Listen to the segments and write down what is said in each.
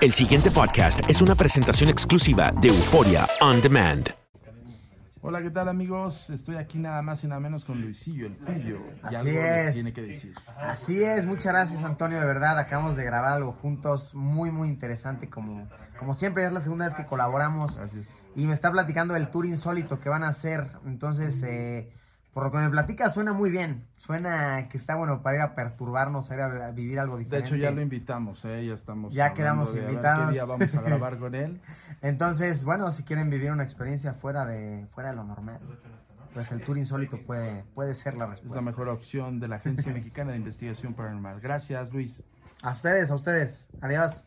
El siguiente podcast es una presentación exclusiva de Euforia On Demand. Hola, ¿qué tal amigos? Estoy aquí nada más y nada menos con Luisillo, el Pillo. Y Así algo les es. tiene que decir. Así es, muchas gracias Antonio, de verdad, acabamos de grabar algo juntos, muy muy interesante, como, como siempre es la segunda vez que colaboramos Gracias. y me está platicando del tour insólito que van a hacer, entonces, eh, por lo que me platica suena muy bien, suena que está bueno para ir a perturbarnos, a ir a, a vivir algo De diferente. hecho, ya lo invitamos, ¿eh? ya estamos. Ya quedamos de a ver invitados. ¿Qué día vamos a grabar con él? Entonces, bueno, si quieren vivir una experiencia fuera de, fuera de lo normal, pues el tour insólito puede, puede ser la Es respuesta. la mejor opción de la Agencia Mexicana de Investigación Paranormal. Gracias, Luis. A ustedes, a ustedes, adiós.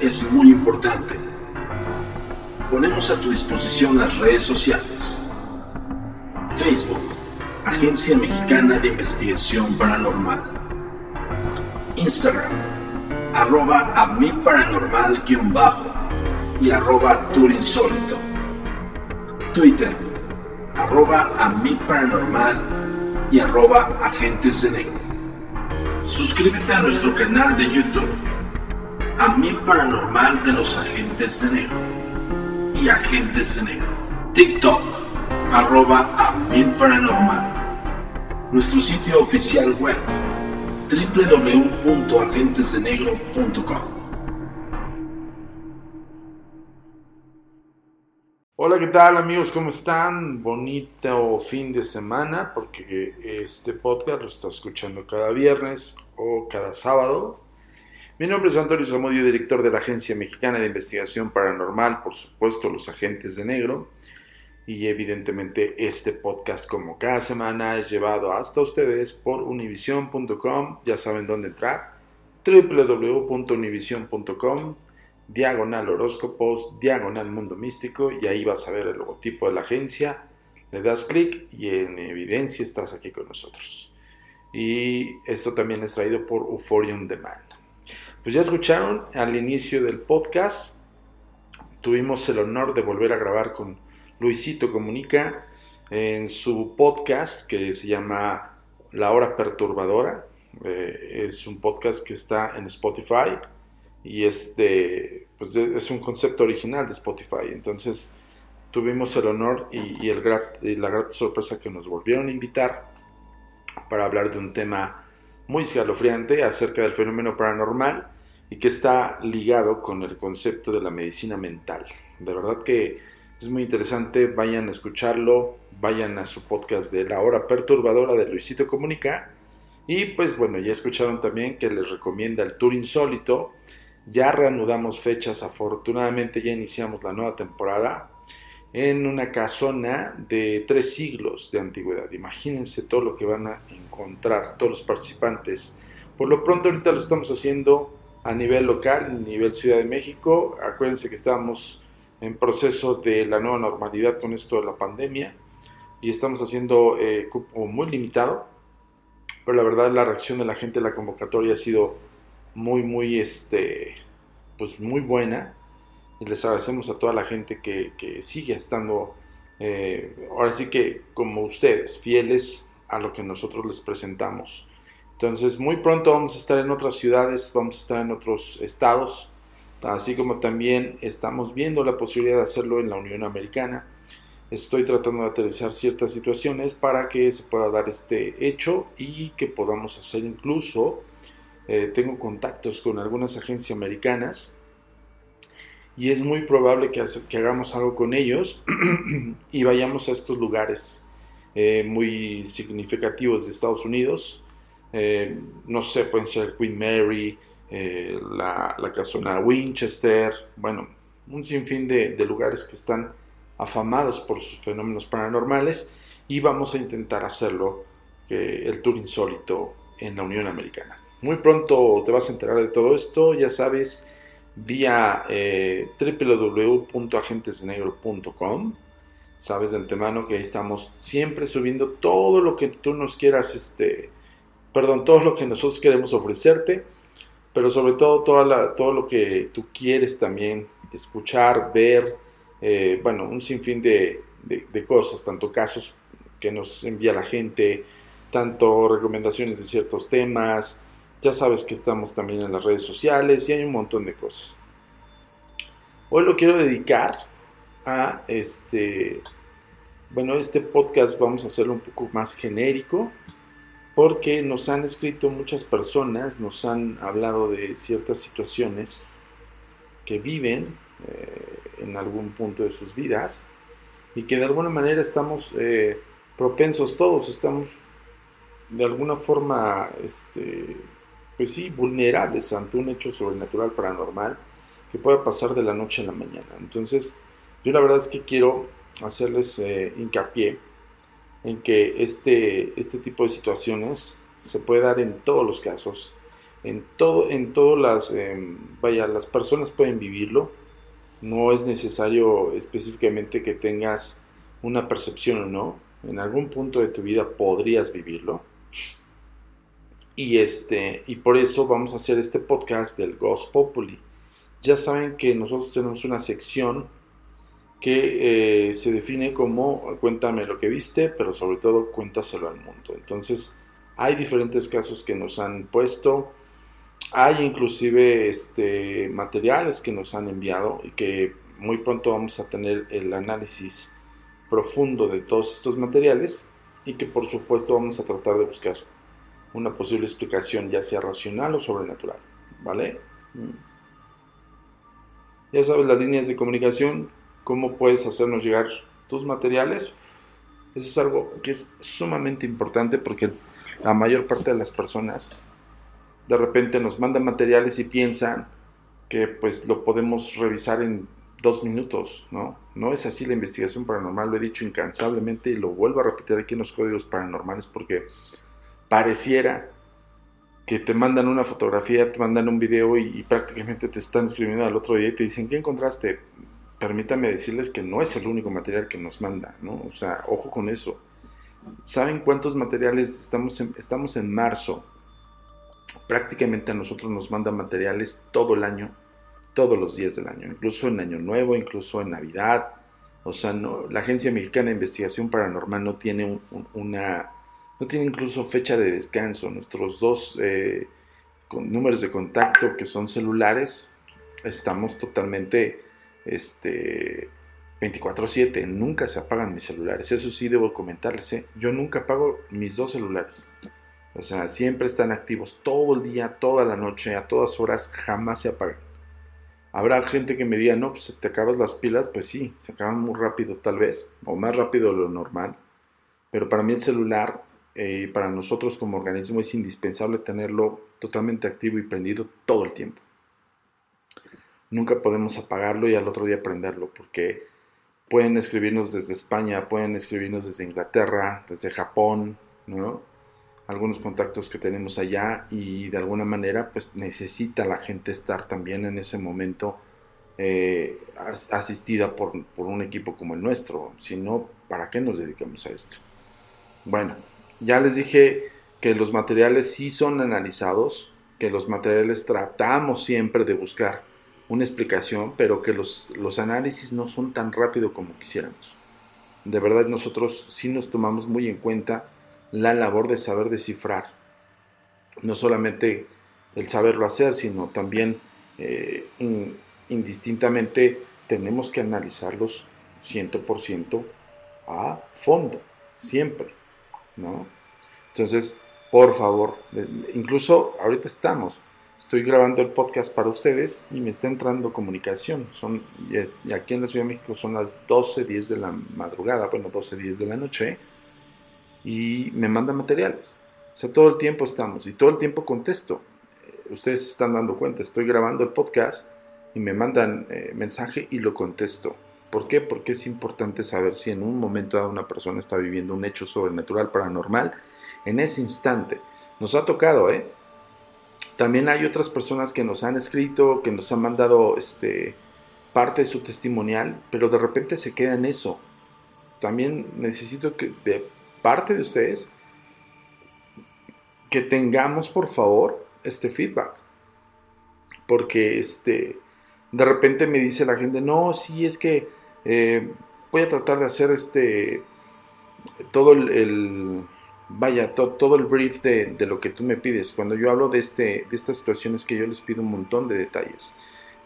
Es muy importante. Ponemos a tu disposición las redes sociales. Facebook, Agencia Mexicana de Investigación Paranormal. Instagram, arroba a mi paranormal guion bajo y arroba turinsólito. Twitter, arroba a mi paranormal y arroba agentes de negro. Suscríbete a nuestro canal de YouTube, a mi paranormal de los agentes de negro y agentes de negro. TikTok, arroba paranormal. Nuestro sitio oficial web, www.agentesdenegro.com. Hola, ¿qué tal amigos? ¿Cómo están? Bonito fin de semana porque este podcast lo está escuchando cada viernes o cada sábado. Mi nombre es Antonio Zamudio, director de la Agencia Mexicana de Investigación Paranormal, por supuesto los agentes de negro. Y evidentemente este podcast como cada semana es llevado hasta ustedes por univision.com. Ya saben dónde entrar. www.univision.com diagonal horóscopos, diagonal mundo místico y ahí vas a ver el logotipo de la agencia, le das clic y en evidencia estás aquí con nosotros. Y esto también es traído por Euphoria On Demand. Pues ya escucharon al inicio del podcast, tuvimos el honor de volver a grabar con Luisito Comunica en su podcast que se llama La Hora Perturbadora. Eh, es un podcast que está en Spotify y es, de, pues es un concepto original de Spotify. Entonces tuvimos el honor y, el y la grata sorpresa que nos volvieron a invitar para hablar de un tema muy escalofriante acerca del fenómeno paranormal y que está ligado con el concepto de la medicina mental. De verdad que es muy interesante, vayan a escucharlo, vayan a su podcast de La Hora Perturbadora de Luisito Comunica. Y pues bueno, ya escucharon también que les recomienda el Tour Insólito. Ya reanudamos fechas, afortunadamente ya iniciamos la nueva temporada en una casona de tres siglos de antigüedad. Imagínense todo lo que van a encontrar todos los participantes. Por lo pronto ahorita lo estamos haciendo a nivel local, a nivel Ciudad de México. Acuérdense que estamos en proceso de la nueva normalidad con esto de la pandemia y estamos haciendo eh, cupo muy limitado. Pero la verdad la reacción de la gente a la convocatoria ha sido muy, muy, este, pues muy buena. Y les agradecemos a toda la gente que, sigue estando, eh, ahora sí que como ustedes, fieles a lo que nosotros les presentamos. Entonces, muy pronto vamos a estar en otras ciudades, vamos a estar en otros estados, así como también estamos viendo la posibilidad de hacerlo en la Unión Americana. Estoy tratando de aterrizar ciertas situaciones para que se pueda dar este hecho y que podamos hacer incluso, eh, tengo contactos con algunas agencias americanas y es muy probable que, hagamos algo con ellos y vayamos a estos lugares eh, muy significativos de Estados Unidos. Eh, no sé, pueden ser Queen Mary, eh, la, la, casona Winchester, bueno, un sinfín de, lugares que están afamados por sus fenómenos paranormales y vamos a intentar hacerlo, el tour insólito en la Unión Americana. Muy pronto te vas a enterar de todo esto, ya sabes, vía eh. Sabes de antemano que ahí estamos siempre subiendo todo lo que tú nos quieras, este, perdón, todo lo que nosotros queremos ofrecerte, pero sobre todo todo lo que tú quieres también escuchar, ver, eh, bueno, un sinfín de, de cosas, tanto casos que nos envía la gente, tanto recomendaciones de ciertos temas, ya sabes que estamos también en las redes sociales y hay un montón de cosas. Hoy lo quiero dedicar a este, bueno, este podcast vamos a hacerlo un poco más genérico porque nos han escrito muchas personas, nos han hablado de ciertas situaciones que viven eh, en algún punto de sus vidas y que de alguna manera estamos eh, propensos todos, estamos de alguna forma este, pues sí, vulnerables ante un hecho sobrenatural paranormal que pueda pasar de la noche a la mañana. Entonces, yo la verdad es que quiero hacerles eh, hincapié en que este, este tipo de situaciones se puede dar en todos los casos, en todo, en todas las, em, vaya, las personas pueden vivirlo, no es necesario específicamente que tengas una percepción o no, en algún punto de tu vida podrías vivirlo. Y, este, y por eso vamos a hacer este podcast del Ghost Populi. Ya saben que nosotros tenemos una sección que eh, se define como cuéntame lo que viste, pero sobre todo cuéntaselo al mundo. Entonces, hay diferentes casos que nos han puesto, hay inclusive este, materiales que nos han enviado y que muy pronto vamos a tener el análisis profundo de todos estos materiales y que por supuesto vamos a tratar de buscar una posible explicación, ya sea racional o sobrenatural. ¿Vale? Mm. Ya sabes las líneas de comunicación, cómo puedes hacernos llegar tus materiales. Eso es algo que es sumamente importante porque la mayor parte de las personas de repente nos mandan materiales y piensan que pues lo podemos revisar en dos minutos, ¿no? No es así la investigación paranormal, lo he dicho incansablemente y lo vuelvo a repetir aquí en los códigos paranormales porque pareciera que te mandan una fotografía, te mandan un video y, prácticamente te están escribiendo al otro día y te dicen, ¿qué encontraste? Permítame decirles que no es el único material que nos manda, ¿no? O sea, ojo con eso. ¿Saben cuántos materiales estamos en, estamos en marzo? Prácticamente a nosotros nos mandan materiales todo el año, todos los días del año, incluso en Año Nuevo, incluso en Navidad. O sea, la Agencia Mexicana de Investigación Paranormal no tiene una no tiene incluso fecha de descanso. Nuestros dos eh, números de contacto que son celulares, estamos totalmente este, 24/7. Nunca se apagan mis celulares. Eso sí debo comentarles. ¿eh? Yo nunca apago mis dos celulares. O sea, siempre están activos todo el día, toda la noche, a todas horas, jamás se apagan. Habrá gente que me diga, no, pues te acabas las pilas, pues sí, se acaban muy rápido tal vez, o más rápido de lo normal. Pero para mí el celular eh, para nosotros como organismo es indispensable tenerlo totalmente activo y prendido todo el tiempo. Nunca podemos apagarlo y al otro día prenderlo porque pueden escribirnos desde España, pueden escribirnos desde Inglaterra, desde Japón, ¿no? algunos contactos que tenemos allá y de alguna manera pues necesita la gente estar también en ese momento eh, asistida por, por, un equipo como el nuestro. Si no, ¿para qué nos dedicamos a esto? Bueno, ya les dije que los materiales sí son analizados, que los materiales tratamos siempre de buscar una explicación, pero que los, los análisis no son tan rápido como quisiéramos. De verdad nosotros sí nos tomamos muy en cuenta la labor de saber descifrar. No solamente el saberlo hacer, sino también eh, indistintamente tenemos que analizarlos 100% a fondo, siempre. ¿no? Entonces, por favor, incluso ahorita estamos, estoy grabando el podcast para ustedes y me está entrando comunicación. Son, y, aquí en la Ciudad de México son las 12, 10 de la madrugada, bueno, 12, 10 de la noche, y me mandan materiales. O sea, todo el tiempo estamos y todo el tiempo contesto. ustedes se están dando cuenta, estoy grabando el podcast y me mandan eh, mensaje y lo contesto. ¿Por qué? Porque es importante saber si en un momento dado una persona está viviendo un hecho sobrenatural, paranormal, en ese instante. Nos ha tocado, ¿eh? También hay otras personas que nos han escrito, que nos han mandado este, parte de su testimonial, pero de repente se queda en eso. También necesito que de parte de ustedes que tengamos por favor este feedback. Porque este de repente me dice la gente, no, sí, es que eh, voy a tratar de hacer este todo el, vaya, todo el brief de, lo que tú me pides. Cuando yo hablo de, este, de estas situaciones que yo les pido un montón de detalles.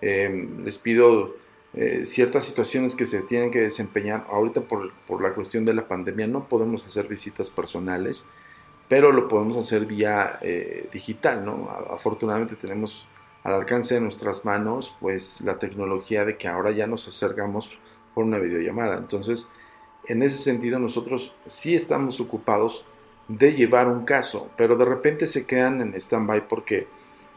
Em, les pido eh, ciertas situaciones que se tienen que desempeñar. Ahorita por, por, la cuestión de la pandemia no podemos hacer visitas personales, pero lo podemos hacer vía eh, digital, ¿no? Afortunadamente tenemos al alcance de nuestras manos pues la tecnología de que ahora ya nos acercamos por una videollamada. Entonces, en ese sentido nosotros sí estamos ocupados de llevar un caso, pero de repente se quedan en stand-by porque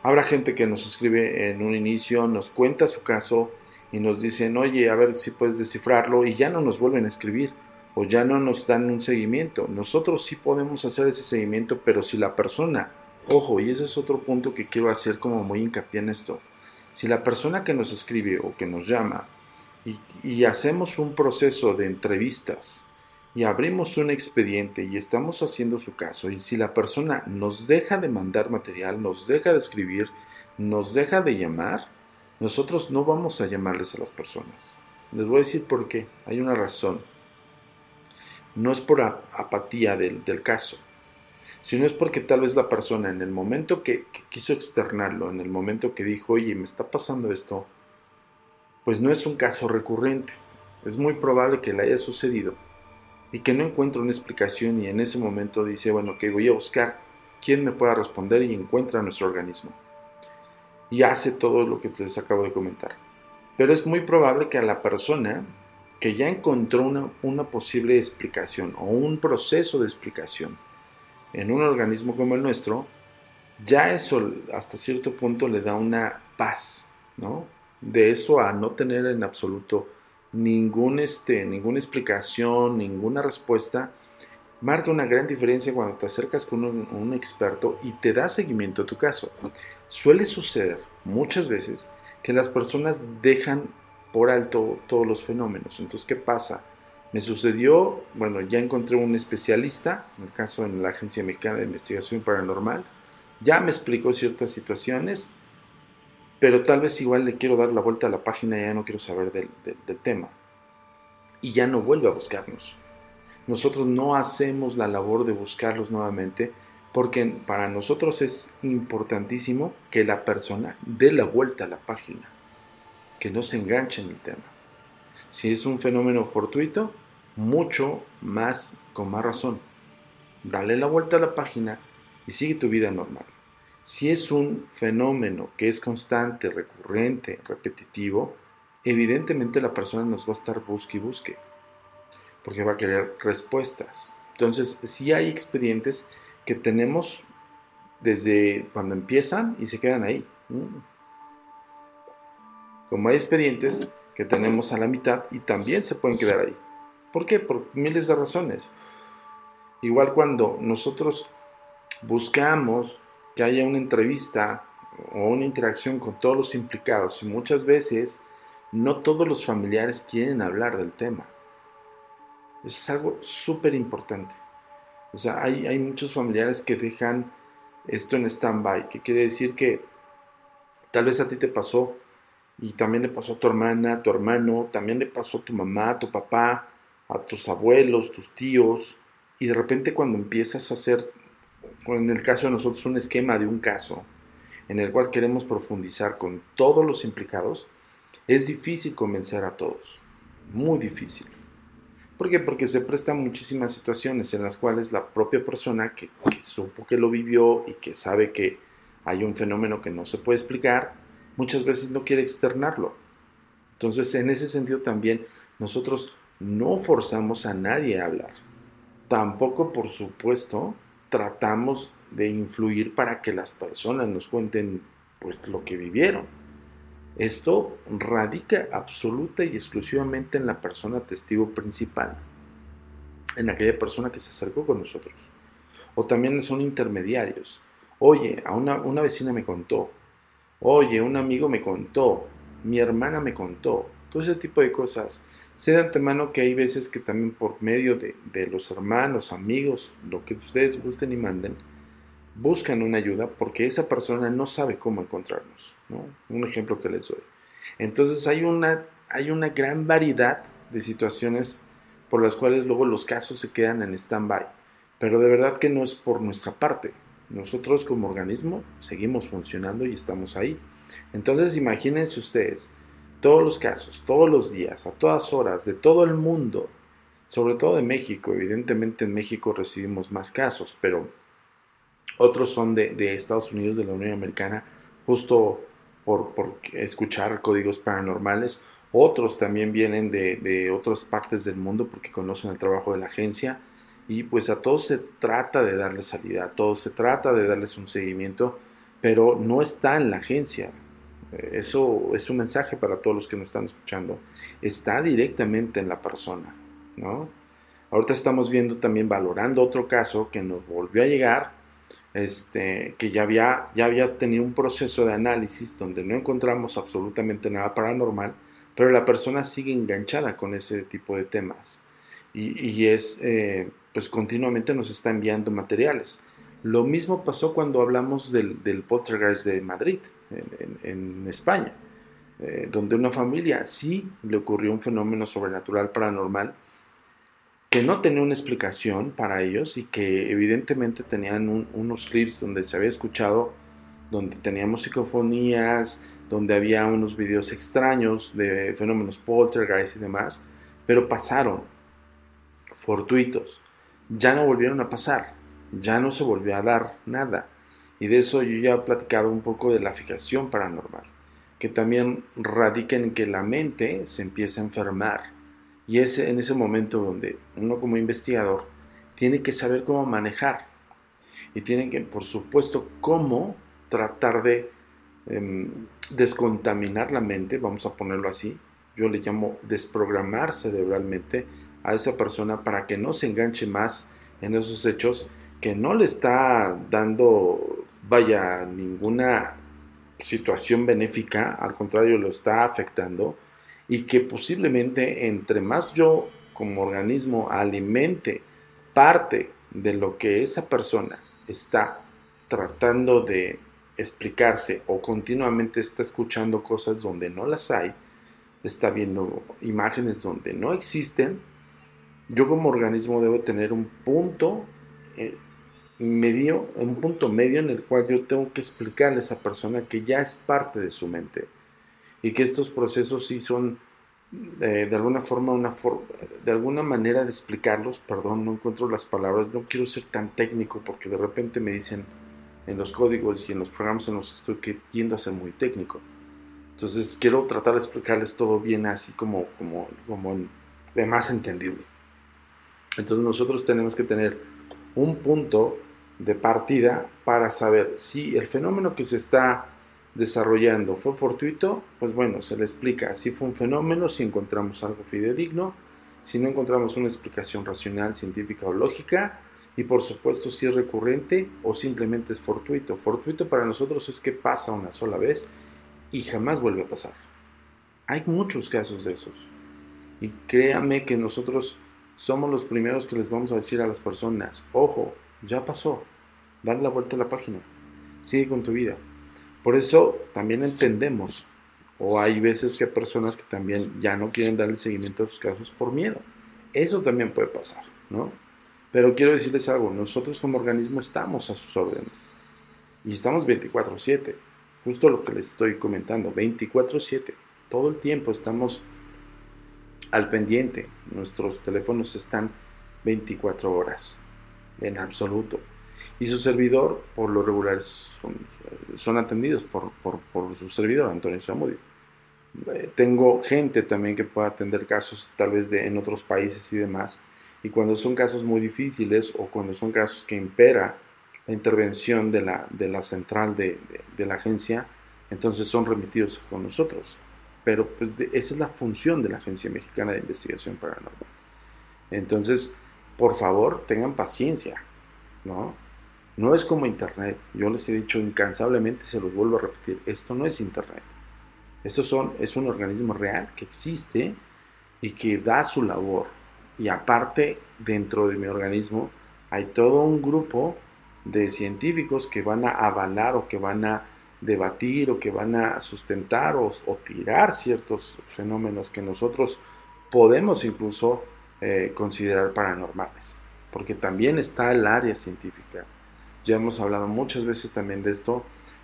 habrá gente que nos escribe en un inicio, nos cuenta su caso y nos dicen, oye, a ver si puedes descifrarlo y ya no nos vuelven a escribir o ya no nos dan un seguimiento. Nosotros sí podemos hacer ese seguimiento, pero si la persona, ojo, y ese es otro punto que quiero hacer como muy hincapié en esto, si la persona que nos escribe o que nos llama y, y hacemos un proceso de entrevistas, y abrimos un expediente y estamos haciendo su caso y si la persona nos deja de mandar material, nos deja de escribir, nos deja de llamar, nosotros no vamos a llamarles a las personas. Les voy a decir por qué. Hay una razón. No es por apatía del, caso, sino es porque tal vez la persona en el momento que, que quiso externarlo, en el momento que dijo, oye, me está pasando esto, pues no es un caso recurrente. Es muy probable que le haya sucedido y que no encuentra una explicación y en ese momento dice, bueno, que voy a buscar quién me pueda responder y encuentra nuestro organismo. Y hace todo lo que les acabo de comentar. Pero es muy probable que a la persona que ya encontró una, una posible explicación o un proceso de explicación en un organismo como el nuestro, ya eso hasta cierto punto le da una paz, ¿no? De eso a no tener en absoluto ningún, este, ninguna explicación, ninguna respuesta, marca una gran diferencia cuando te acercas con un, experto y te da seguimiento a tu caso. Suele suceder muchas veces que las personas dejan por alto todos los fenómenos. Entonces, ¿qué pasa? Me sucedió, bueno, ya encontré un especialista, en el caso en la Agencia Mexicana de Investigación Paranormal, ya me explicó ciertas situaciones, pero tal vez igual le quiero dar la vuelta a la página y ya no quiero saber del, tema. Y ya no vuelve a buscarnos. Nosotros no hacemos la labor de buscarlos nuevamente porque para nosotros es importantísimo que la persona dé la vuelta a la página, que no se enganche en el tema. Si es un fenómeno fortuito, mucho más, con más razón. Dale la vuelta a la página y sigue tu vida normal. Si es un fenómeno que es constante, recurrente, repetitivo, evidentemente la persona nos va a estar busque y busque, porque va a querer respuestas. Entonces, sí hay expedientes que tenemos desde cuando empiezan y se quedan ahí. Como hay expedientes que tenemos a la mitad y también se pueden quedar ahí. ¿Por qué? Por miles de razones. Igual cuando nosotros buscamos que haya una entrevista o una interacción con todos los implicados y muchas veces no todos los familiares quieren hablar del tema. Eso es algo súper importante. O sea, hay, hay, muchos familiares que dejan esto en stand-by, que quiere decir que tal vez a ti te pasó y también le pasó a tu hermana, a tu hermano, también le pasó a tu mamá, a tu papá, a tus abuelos, tus tíos, y de repente cuando empiezas a hacer en el caso de nosotros, un esquema de un caso en el cual queremos profundizar con todos los implicados, es difícil convencer a todos. Muy difícil. ¿Por qué? Porque se prestan muchísimas situaciones en las cuales la propia persona que, que supo que lo vivió y que sabe que hay un fenómeno que no se puede explicar, muchas veces no quiere externarlo. Entonces, en ese sentido también nosotros no forzamos a nadie a hablar. Tampoco, por supuesto, tratamos de influir para que las personas nos cuenten pues lo que vivieron. Esto radica absoluta y exclusivamente en la persona testigo principal, en aquella persona que se acercó con nosotros. O también son intermediarios. Oye, a una, una vecina me contó. Oye, un amigo me contó. Mi hermana me contó. Todo ese tipo de cosas. Sé de antemano que hay veces que también por medio de, de los hermanos, amigos, lo que ustedes gusten y manden, buscan una ayuda porque esa persona no sabe cómo encontrarnos. ¿no? Un ejemplo que les doy. Entonces hay una, hay una gran variedad de situaciones por las cuales luego los casos se quedan en stand-by. Pero de verdad que no es por nuestra parte. Nosotros como organismo seguimos funcionando y estamos ahí. Entonces imagínense ustedes todos los casos, todos los días, a todas horas, de todo el mundo, sobre todo de México. Evidentemente en México recibimos más casos, pero otros son de, Estados Unidos, de la Unión Americana, justo por, escuchar códigos paranormales. Otros también vienen de, otras partes del mundo porque conocen el trabajo de la agencia. Y pues a todos se trata de darles salida, a todos se trata de darles un seguimiento, pero no está en la agencia. Eso es un mensaje para todos los que nos están escuchando. Está directamente en la persona, ¿no? Ahorita estamos viendo también, valorando otro caso que nos volvió a llegar este, que ya había, ya había tenido un proceso de análisis donde no encontramos absolutamente nada paranormal, pero la persona sigue enganchada con ese tipo de temas y, es, eh, pues continuamente nos está enviando materiales. Lo mismo pasó cuando hablamos del, del poltergeist de Madrid, en, España, eh, donde una familia sí le ocurrió un fenómeno sobrenatural paranormal que no tenía una explicación para ellos y que evidentemente tenían unos clips donde se había escuchado, donde teníamos psicofonías, donde había unos videos extraños de fenómenos poltergeist y demás, pero pasaron, fortuitos, ya no volvieron a pasar, ya no se volvió a dar nada. Y de eso yo ya he platicado un poco de la fijación paranormal, que también radica en que la mente se empieza a enfermar y es en ese momento donde uno como investigador tiene que saber cómo manejar y tiene que, por supuesto, cómo tratar de em, descontaminar la mente, vamos a ponerlo así. Yo le llamo desprogramar cerebralmente a esa persona para que no se enganche más en esos hechos que no le está dando, vaya, ninguna situación benéfica, al contrario, lo está afectando y que posiblemente entre más yo como organismo alimente parte de lo que esa persona está tratando de explicarse o continuamente está escuchando cosas donde no las hay, está viendo imágenes donde no existen, yo como organismo debo tener un punto eh, medio, un punto medio en el cual yo tengo que explicarle a esa persona que ya es parte de su mente y que estos procesos sí son eh, de alguna forma, una de alguna manera de explicarlos, perdón, no encuentro las palabras, no quiero ser tan técnico porque de repente me dicen en los códigos y en los programas en los que estoy que tiendo a ser muy técnico. Entonces quiero tratar de explicarles todo bien así como, como, como de más entendible. Entonces nosotros tenemos que tener un punto de partida para saber si el fenómeno que se está desarrollando fue fortuito, pues bueno, se le explica si fue un fenómeno, si encontramos algo fidedigno, si no encontramos una explicación racional, científica o lógica, y por supuesto si es recurrente o simplemente es fortuito. Fortuito para nosotros es que pasa una sola vez y jamás vuelve a pasar. Hay muchos casos de esos. Y créame que nosotros somos los primeros que les vamos a decir a las personas, ojo, ya pasó, dale la vuelta a la página, sigue con tu vida. Por eso también entendemos, o hay veces que personas que también ya no quieren darle seguimiento a sus casos por miedo. Eso también puede pasar, ¿no? Pero quiero decirles algo, nosotros como organismo estamos a sus órdenes. Y estamos 24/7, justo lo que les estoy comentando, 24/7. Todo el tiempo estamos al pendiente. Nuestros teléfonos están 24 horas, en absoluto y su servidor, por lo regular, son, atendidos por, su servidor, Antonio Zamudio. Eh, tengo gente también que puede atender casos tal vez de, en otros países y demás. Y cuando son casos muy difíciles o cuando son casos que impera la intervención de la, de la central de, de, la agencia, entonces son remitidos con nosotros. Pero pues esa es la función de la Agencia Mexicana de Investigación Paranormal. Entonces, por favor, tengan paciencia, ¿no? No es como Internet. Yo les he dicho incansablemente, se los vuelvo a repetir, esto no es Internet. Esto son, es un organismo real que existe y que da su labor. Y aparte, dentro de mi organismo, hay todo un grupo de científicos que van a avalar o que van a debatir o que van a sustentar o, tirar ciertos fenómenos que nosotros podemos incluso eh, considerar paranormales. Porque también está el área científica. Ya hemos hablado muchas veces también de esto,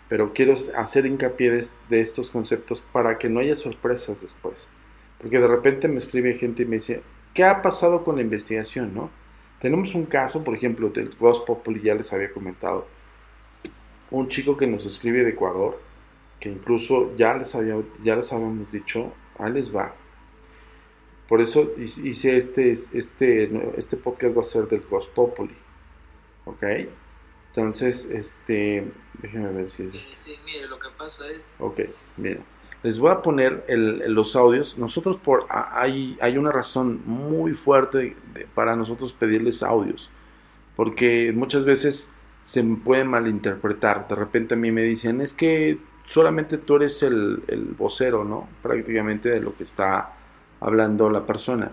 pero quiero hacer hincapié de, estos conceptos para que no haya sorpresas después. Porque de repente me escribe gente y me dice, ¿qué ha pasado con la investigación? ¿no? Tenemos un caso, por ejemplo, del Ghost Populi, ya les había comentado. Un chico que nos escribe de Ecuador, que incluso ya les, había, ya les habíamos dicho, ahí les va. Por eso hice este, este, este podcast va a ser del Ghost Populi. ¿Ok? Entonces, este, déjenme ver si es este. Sí, mire, lo que pasa es... Ok, mire. Les voy a poner los audios. Nosotros por hay, hay una razón muy fuerte para nosotros pedirles audios. Porque muchas veces se puede malinterpretar. De repente a mí me dicen, es que solamente tú eres el, el vocero, ¿no? Prácticamente de lo que está hablando la persona.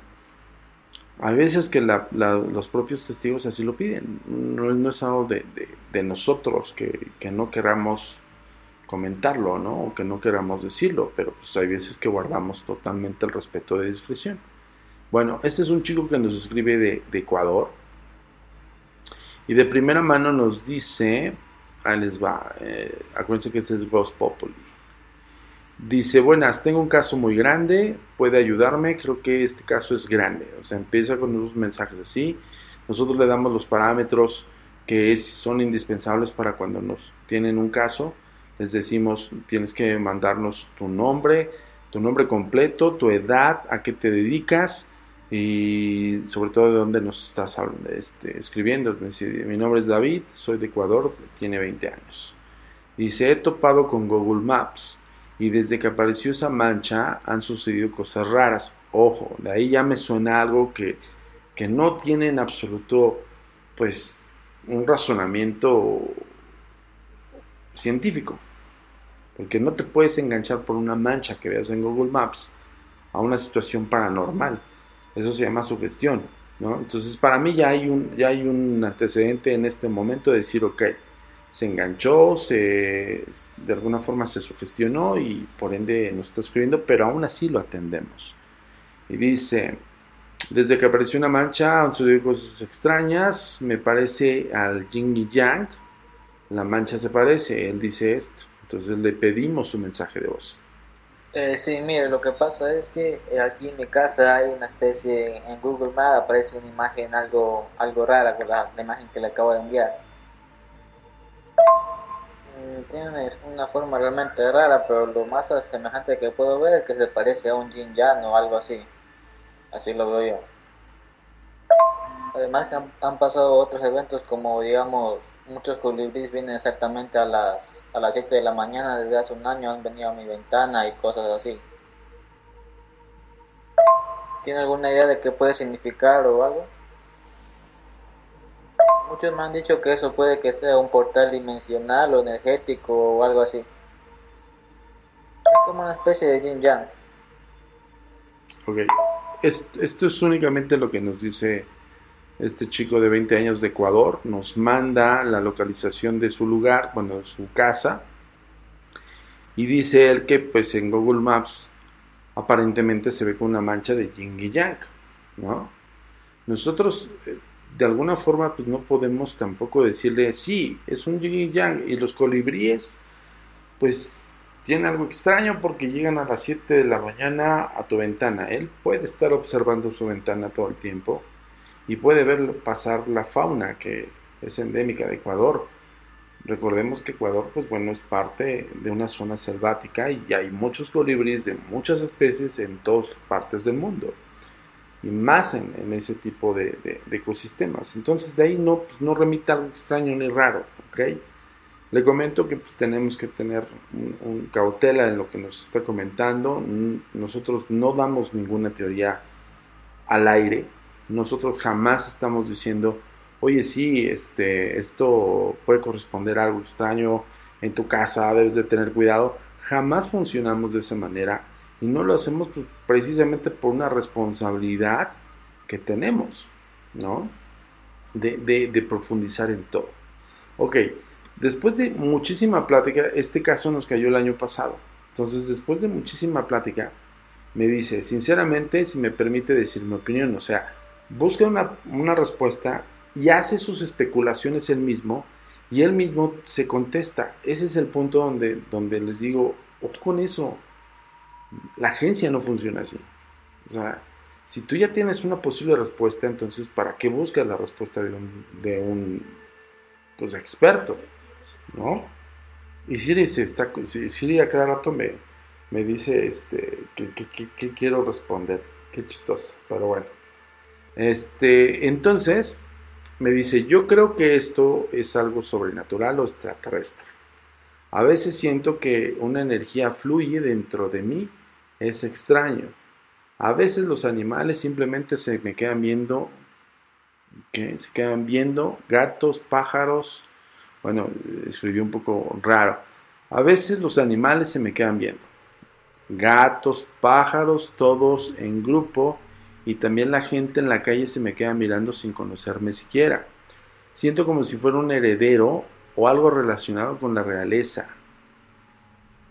Hay veces que los propios testigos así lo piden. No, es algo de, nosotros que, no queramos comentarlo, ¿no? O que no queramos decirlo, pero pues hay veces que guardamos totalmente el respeto de discreción. Bueno, este es un chico que nos escribe de, Ecuador y de primera mano nos dice, ahí les va, eh, acuérdense que este es Ghost Populi. Dice, buenas, tengo un caso muy grande, puede ayudarme, creo que este caso es grande. O sea, empieza con unos mensajes así. Nosotros le damos los parámetros que son indispensables para cuando nos tienen un caso. Les decimos, tienes que mandarnos tu nombre, tu nombre completo, tu edad, a qué te dedicas y sobre todo de dónde nos estás este, escribiendo. Mi nombre es David, soy de Ecuador, tiene 20 años. Dice, he topado con Google Maps y desde que apareció esa mancha han sucedido cosas raras. Ojo, de ahí ya me suena algo que, que no tiene en absoluto pues un razonamiento científico. Porque no te puedes enganchar por una mancha que veas en Google Maps a una situación paranormal. Eso se llama sugestión. ¿no? Entonces para mí ya hay, un, ya hay un antecedente en este momento de decir, ok, se enganchó, se, de alguna forma se sugestionó y por ende nos está escribiendo, pero aún así lo atendemos. Y dice, desde que apareció una mancha han sucedido cosas extrañas, me parece al yin y yang, la mancha se parece, él dice esto, entonces le pedimos su mensaje de voz. Eh, sí, mire, lo que pasa es que aquí en mi casa hay una especie, en Google Maps aparece una imagen algo, algo rara con la imagen que le acabo de enviar tiene una forma realmente rara, pero lo más semejante que puedo ver es que se parece a un yin yang o algo así. Así lo veo yo. Además que han, pasado otros eventos como digamos muchos colibríes vienen exactamente a las a las 7 de la mañana desde hace un año han venido a mi ventana y cosas así. ¿Tiene alguna idea de qué puede significar o algo? Muchos me han dicho que eso puede que sea un portal dimensional o energético o algo así. Es como una especie de yin yang. Ok. Esto es únicamente lo que nos dice este chico de 20 años de Ecuador. Nos manda la localización de su lugar, bueno, su casa. Y dice él que pues en Google Maps aparentemente se ve con una mancha de yin y yang, ¿no? Nosotros eh, de alguna forma pues no podemos tampoco decirle, sí, es un yin y yang, y los colibríes pues tienen algo extraño porque llegan a las 7 de la mañana a tu ventana. Él puede estar observando su ventana todo el tiempo y puede ver pasar la fauna que es endémica de Ecuador. Recordemos que Ecuador, pues bueno, es parte de una zona selvática y hay muchos colibríes de muchas especies en todas partes del mundo. Y más en, ese tipo de, ecosistemas. Entonces de ahí no, pues, no remite algo extraño ni raro, ¿ok? Le comento que pues, tenemos que tener un, cautela en lo que nos está comentando. Nosotros no damos ninguna teoría al aire. Nosotros jamás estamos diciendo, oye, sí, este, esto puede corresponder a algo extraño en tu casa, debes de tener cuidado. Jamás funcionamos de esa manera y no lo hacemos pues, precisamente por una responsabilidad que tenemos, ¿no? De, profundizar en todo. Ok, Después de muchísima plática, este caso nos cayó el año pasado. Entonces, después de muchísima plática, me dice, sinceramente, si me permite decir mi opinión, o sea, busca una, respuesta y hace sus especulaciones él mismo y él mismo se contesta. Ese es el punto donde, donde les digo, ojo con eso, la agencia no funciona así. O sea, si tú ya tienes una posible respuesta, entonces, ¿para qué buscas la respuesta de un, de un pues, experto? ¿no? Y Siri, se está, Siri a cada rato me, me dice este, que, quiero responder. Qué chistoso, pero bueno. Este, entonces, me dice, yo creo que esto es algo sobrenatural o extraterrestre. A veces siento que una energía fluye dentro de mí, es extraño. A veces los animales simplemente se me quedan viendo, ¿qué? Se quedan viendo gatos, pájaros, bueno, escribió un poco raro. A veces los animales se me quedan viendo. Gatos, pájaros, todos en grupo y también la gente en la calle se me queda mirando sin conocerme siquiera. Siento como si fuera un heredero o algo relacionado con la realeza.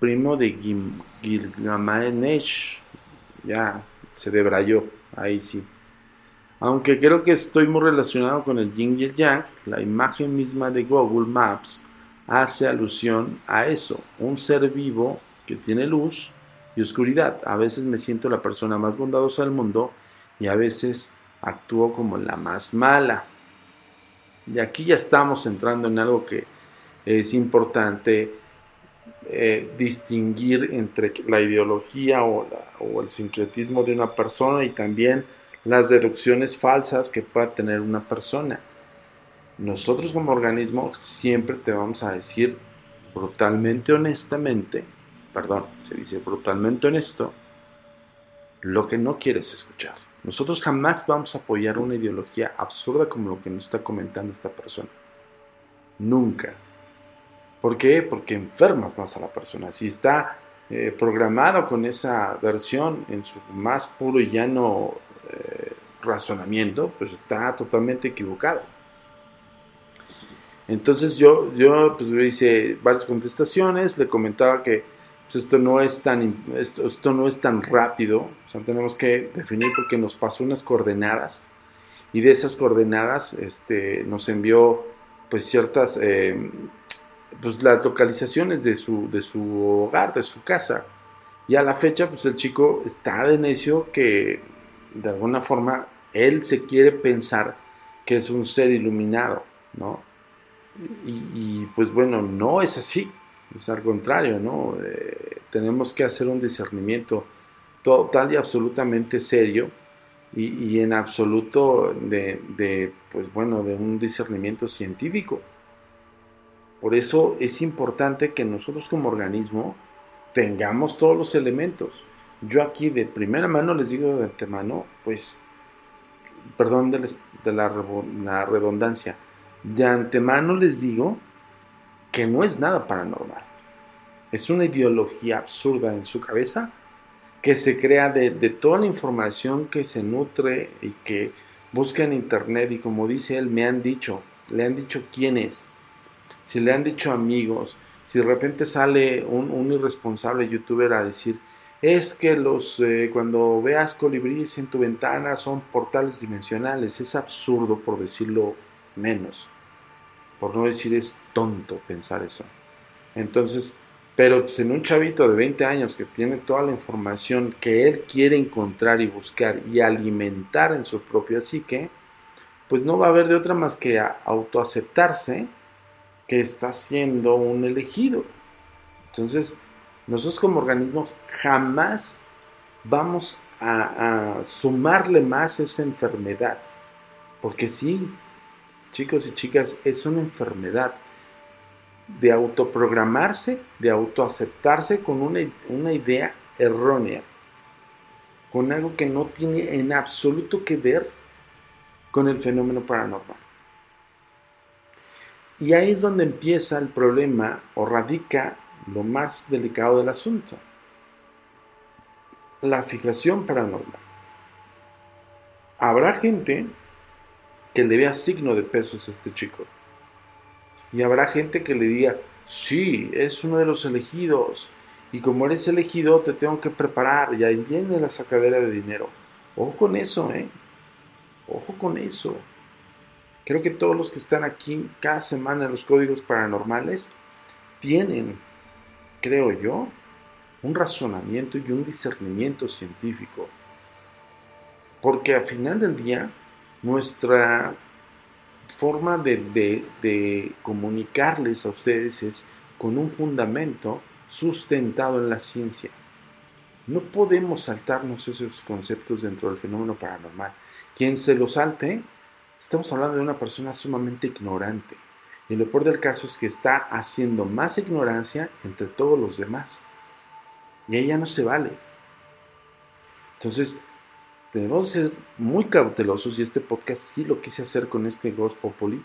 Primo de Gilgamesh. Ya, se debrayó, ahí sí. Aunque creo que estoy muy relacionado con el yin y yang, la imagen misma de Google Maps hace alusión a eso, un ser vivo que tiene luz y oscuridad. A veces me siento la persona más bondadosa del mundo y a veces actúo como la más mala. Y aquí ya estamos entrando en algo que es importante eh, distinguir entre la ideología o, o el sincretismo de una persona y también las deducciones falsas que pueda tener una persona. Nosotros como organismo siempre te vamos a decir brutalmente honestamente, perdón, se dice brutalmente honesto, lo que no quieres escuchar. Nosotros jamás vamos a apoyar una ideología absurda como lo que nos está comentando esta persona. Nunca. ¿Por qué? Porque enfermas más a la persona. Si está eh, programado con esa versión en su más puro y llano eh, razonamiento, pues está totalmente equivocado. Entonces yo, yo pues le hice varias contestaciones, le comentaba que pues, esto no es tan esto, esto, no es tan rápido, tenemos que definir porque nos pasó unas coordenadas y de esas coordenadas este, nos envió pues ciertas eh, pues las localizaciones de su, de su hogar, de su casa. Y a la fecha, pues el chico está de necio que de alguna forma él se quiere pensar que es un ser iluminado, ¿no? Y, pues bueno, no es así, es al contrario, ¿no? Eh, tenemos que hacer un discernimiento total y absolutamente serio y, en absoluto de, de, pues bueno, de un discernimiento científico. Por eso es importante que nosotros como organismo tengamos todos los elementos yo aquí de primera mano les digo de antemano, pues, perdón de, la, redundancia, de antemano les digo que no es nada paranormal. Es una ideología absurda en su cabeza que se crea de, de, toda la información que se nutre y que busca en internet y como dice él, me han dicho, le han dicho quién es, si le han dicho amigos, si de repente sale un, irresponsable youtuber a decir, es que los eh, cuando veas colibríes en tu ventana son portales dimensionales. Es absurdo por decirlo menos. Por no decir es tonto pensar eso. Entonces, pero pues, en un chavito de 20 años que tiene toda la información que él quiere encontrar y buscar y alimentar en su propia psique, pues no va a haber de otra más que autoaceptarse que está siendo un elegido. Entonces, nosotros como organismo jamás vamos a, a sumarle más esa enfermedad. Porque sí, chicos y chicas, es una enfermedad de autoprogramarse, de autoaceptarse con una, una idea errónea, con algo que no tiene en absoluto que ver con el fenómeno paranormal. Y ahí es donde empieza el problema o radica lo más delicado del asunto. La fijación paranormal. Habrá gente que le vea signo de pesos a este chico. Y habrá gente que le diga, sí, es uno de los elegidos. Y como eres elegido, te tengo que preparar. Y ahí viene la sacadera de dinero. Ojo con eso, ¿eh? Ojo con eso. Creo que todos los que están aquí cada semana en los códigos paranormales tienen, creo yo, un razonamiento y un discernimiento científico. Porque al final del día, nuestra forma de, comunicarles a ustedes es con un fundamento sustentado en la ciencia. No podemos saltarnos esos conceptos dentro del fenómeno paranormal. Quien se lo salte, estamos hablando de una persona sumamente ignorante. Y lo peor del caso es que está haciendo más ignorancia entre todos los demás. Y ella no se vale. Entonces, Debemos ser muy cautelosos y este podcast sí lo quise hacer con este Ghost Populi.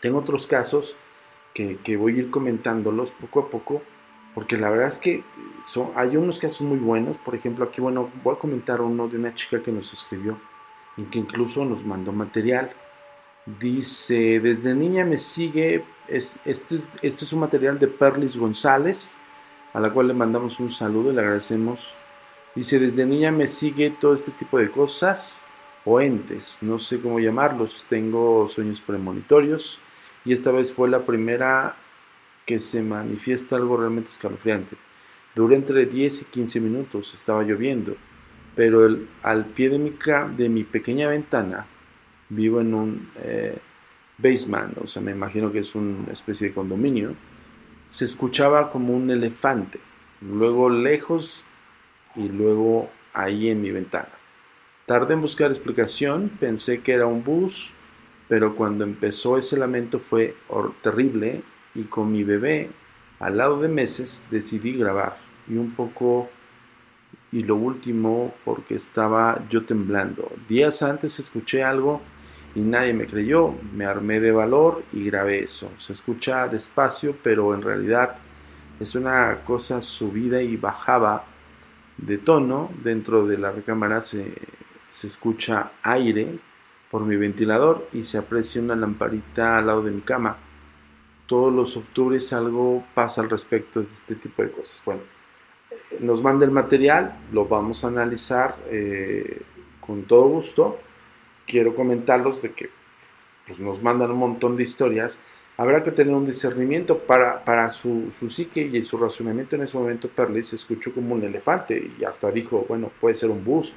Tengo otros casos que, voy a ir comentándolos poco a poco porque la verdad es que son, hay unos casos muy buenos. Por ejemplo, aquí, bueno, voy a comentar uno de una chica que nos escribió y que incluso nos mandó material. Dice, desde niña me sigue, es, este, es, este es un material de Perlis González, a la cual le mandamos un saludo y le agradecemos Dice, desde niña me sigue todo este tipo de cosas o entes, no sé cómo llamarlos, tengo sueños premonitorios y esta vez fue la primera que se manifiesta algo realmente escalofriante. Duró entre 10 y 15 minutos, estaba lloviendo, pero al pie de mi, de mi pequeña ventana vivo en un eh, basement, o sea, me imagino que es una especie de condominio, se escuchaba como un elefante. Luego lejos y luego ahí en mi ventana. Tardé en buscar explicación, pensé que era un bus, pero cuando empezó ese lamento fue terrible y con mi bebé al lado de meses decidí grabar y un poco y lo último porque estaba yo temblando. Días antes escuché algo y nadie me creyó, me armé de valor y grabé eso. Se escucha despacio, pero en realidad es una cosa subida y bajaba de tono. Dentro de la recámara se, escucha aire por mi ventilador y se aprecia una lamparita al lado de mi cama. Todos los octubres algo pasa al respecto de este tipo de cosas. Bueno, nos manda el material, lo vamos a analizar eh, con todo gusto. Quiero comentarlos de que pues, nos mandan un montón de historias habrá que tener un discernimiento para, para su, su, psique y su razonamiento en ese momento Perley se escuchó como un elefante y hasta dijo, bueno, puede ser un bus.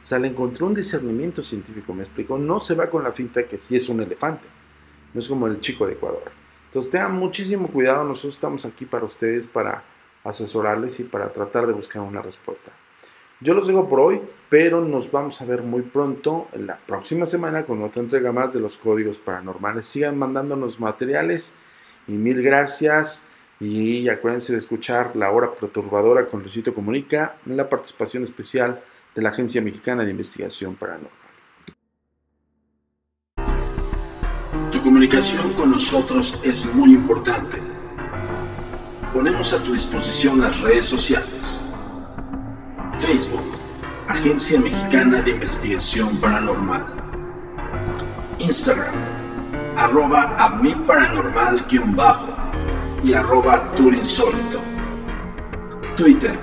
O sea, le encontró un discernimiento científico, me explicó, no se va con la finta que sí es un elefante, no es como el chico de Ecuador. Entonces tengan muchísimo cuidado, nosotros estamos aquí para ustedes, para asesorarles y para tratar de buscar una respuesta. Yo los dejo por hoy, pero nos vamos a ver muy pronto, la próxima semana, con otra entrega más de los códigos paranormales. Sigan mandándonos materiales y mil gracias. Y acuérdense de escuchar La Hora Perturbadora con Lucito Comunica la participación especial de la Agencia Mexicana de Investigación Paranormal. Tu comunicación con nosotros es muy importante. Ponemos a tu disposición las redes sociales Facebook, Agencia Mexicana de Investigación Paranormal. Instagram, arroba paranormal-bajo y arroba. Twitter,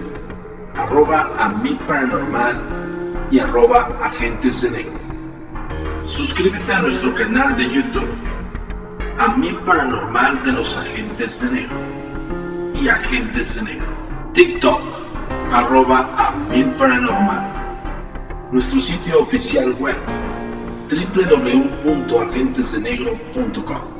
arroba a paranormal y arroba agentes de negro. Suscríbete a nuestro canal de YouTube, a mi paranormal de los agentes de negro y agentes de negro. TikTok, arroba a paranormal. Nuestro sitio oficial web www.agentesdenegro.com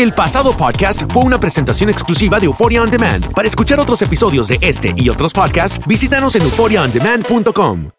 El pasado podcast fue una presentación exclusiva de Euphoria On Demand. Para escuchar otros episodios de este y otros podcasts, visítanos en euphoriaondemand.com.